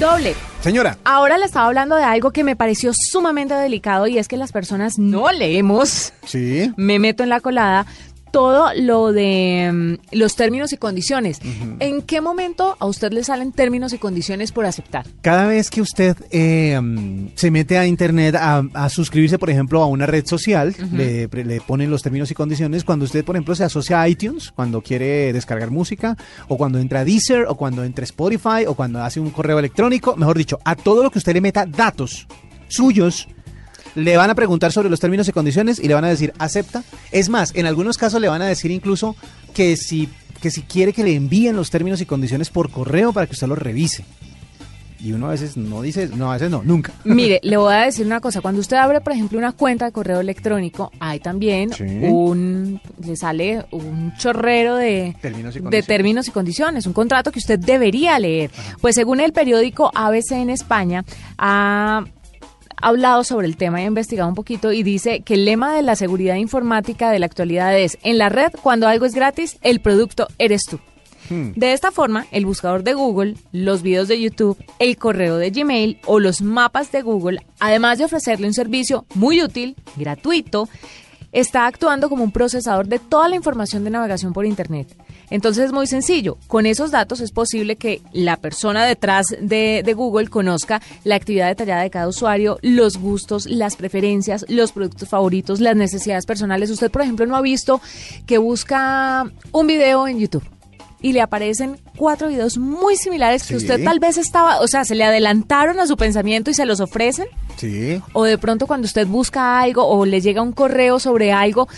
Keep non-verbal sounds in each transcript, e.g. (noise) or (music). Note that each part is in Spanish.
Doble. Señora. Ahora le estaba hablando de algo que me pareció sumamente delicado y es que las personas no leemos. Sí. Me meto en la colada todo lo de mm, los términos y condiciones. ¿En qué momento a usted le salen términos y condiciones por aceptar? Cada vez que usted eh, mm, se mete a internet a, a suscribirse, por ejemplo, a una red social, le, le ponen los términos y condiciones. Cuando usted, por ejemplo, se asocia a iTunes, cuando quiere descargar música, o cuando entra a Deezer, o cuando entra a Spotify, o cuando hace un correo electrónico, mejor dicho, a todo lo que usted le meta datos suyos, le van a preguntar sobre los términos y condiciones y le van a decir acepta. Es más, en algunos casos le van a decir incluso que si, que si quiere que le envíen los términos y condiciones por correo para que usted los revise. Y uno a veces no dice, no, a veces no, nunca. (laughs) Mire, le voy a decir una cosa. Cuando usted abre, por ejemplo, una cuenta de correo electrónico, hay también Sí. un, le sale un chorrero de Términos y de términos y condiciones, un contrato que usted debería leer. Pues según el periódico ABC en España, ha hablado sobre el tema y ha investigado un poquito y dice que el lema de la seguridad informática de la actualidad es, en la red, cuando algo es gratis, el producto eres tú. Hmm. De esta forma, el buscador de Google, los videos de YouTube, el correo de Gmail o los mapas de Google, además de ofrecerle un servicio muy útil, gratuito, está actuando como un procesador de toda la información de navegación por Internet. Entonces es muy sencillo. Con esos datos es posible que la persona detrás de, Google conozca la actividad detallada de cada usuario, los gustos, las preferencias, los productos favoritos, las necesidades personales. Usted, por ejemplo, no ha visto que busca un video en YouTube y le aparecen cuatro videos muy similares que usted tal vez estaba, o sea, se le adelantaron a su pensamiento y se los ofrecen. Sí. O de pronto cuando usted busca algo o le llega un correo sobre algo,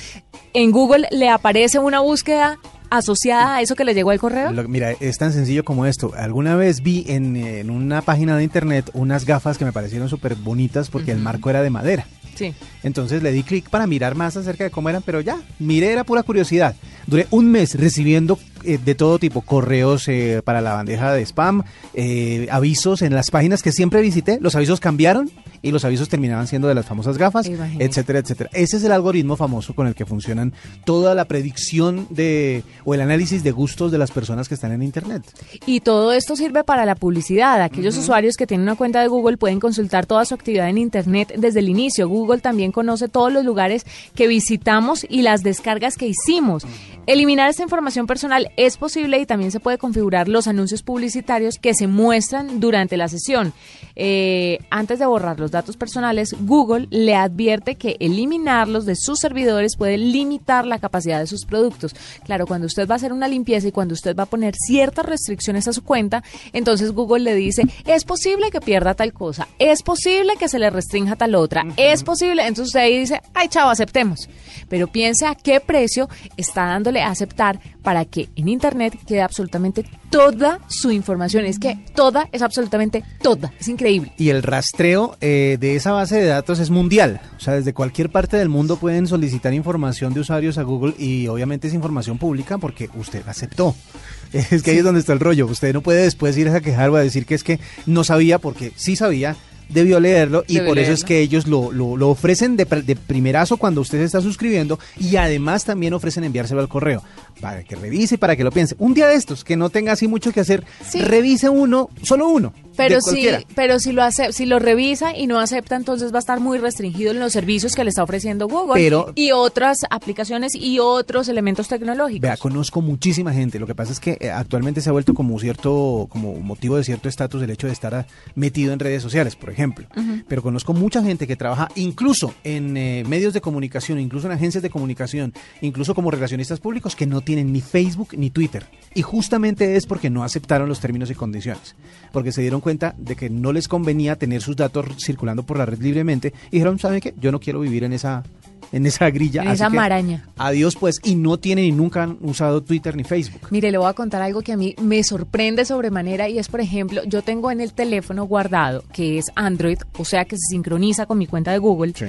en Google le aparece una búsqueda asociada a eso que le llegó al correo. Lo- mira, es tan sencillo como esto. Alguna vez vi en, en una página de internet unas gafas que me parecieron súper bonitas porque el marco era de madera. Sí. Entonces le di clic para mirar más acerca de cómo eran, pero ya, miré, era pura curiosidad. Duré un mes recibiendo eh, de todo tipo, correos eh, para la bandeja de spam, eh, avisos en las páginas que siempre visité, los avisos cambiaron y los avisos terminaban siendo de las famosas gafas, etcétera, etcétera. Ese es el algoritmo famoso con el que funcionan toda la predicción de o el análisis de gustos de las personas que están en internet. Y todo esto sirve para la publicidad. Aquellos usuarios que tienen una cuenta de Google pueden consultar toda su actividad en Internet desde el inicio. Google también conoce todos los lugares que visitamos y las descargas que hicimos. Eliminar esta información personal es posible y también se puede configurar los anuncios publicitarios que se muestran durante la sesión. Eh, antes de borrar los datos personales, Google le advierte que eliminarlos de sus servidores puede limitar la capacidad de sus productos. Claro, cuando usted va a hacer una limpieza y cuando usted va a poner ciertas restricciones a su cuenta, entonces Google le dice, es posible que pierda tal cosa, es posible que se le restrinja tal otra, es posible, entonces usted ahí dice, ay chavo, aceptemos. Pero piense a qué precio está dándole aceptar para que en Internet quede absolutamente toda su información. Es que toda es absolutamente toda. Es increíble. Y el rastreo eh, de esa base de datos es mundial. O sea, desde cualquier parte del mundo pueden solicitar información de usuarios a Google y obviamente es información pública porque usted aceptó. (laughs) Es que ahí es donde está el rollo. Usted no puede después ir a quejar o a decir que es que no sabía porque sí sabía. Debió leerlo y Debió por eso es que ellos lo, lo, lo ofrecen de, de primerazo cuando usted se está suscribiendo y además también ofrecen enviárselo al correo para que revise y para que lo piense. Un día de estos, que no tenga así mucho que hacer, Sí. revise uno, solo uno. Pero si, pero si lo hace, si lo revisa y no acepta, entonces va a estar muy restringido en los servicios que le está ofreciendo Google Pero- y otras aplicaciones y otros elementos tecnológicos. Vea, conozco muchísima gente. Lo que pasa es que eh, actualmente se ha vuelto como cierto, como motivo de cierto estatus el hecho de estar metido en redes sociales, por ejemplo. Pero conozco mucha gente que trabaja incluso en eh, medios de comunicación, incluso en agencias de comunicación, incluso como relacionistas públicos que no tienen ni Facebook ni Twitter. Y justamente es porque no aceptaron los términos y condiciones. Porque se dieron cuenta de que no les convenía tener sus datos circulando por la red libremente y dijeron, ¿saben qué? Yo no quiero vivir en esa en esa (laughs) grilla. En esa maraña. Adiós pues, y no tienen y nunca han usado Twitter ni Facebook. Mire, le voy a contar algo que a mí me sorprende sobremanera y es, por ejemplo, yo tengo en el teléfono guardado, que es Android, o sea que se sincroniza con mi cuenta de Google. Sí.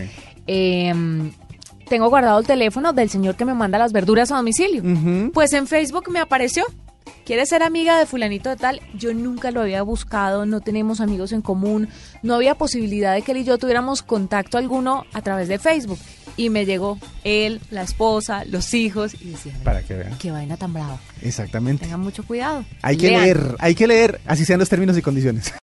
eh, tengo guardado el teléfono del señor que me manda las verduras a domicilio. Pues en Facebook me apareció. ¿Quiere ser amiga de fulanito de tal? Yo nunca lo había buscado, no tenemos amigos en común, no había posibilidad de que él y yo tuviéramos contacto alguno a través de Facebook. Y me llegó él, la esposa, los hijos, y decía, Para que vean. qué vaina tan brava. Exactamente. Tengan mucho cuidado. Hay que Lean. leer, hay que leer, así sean los términos y condiciones.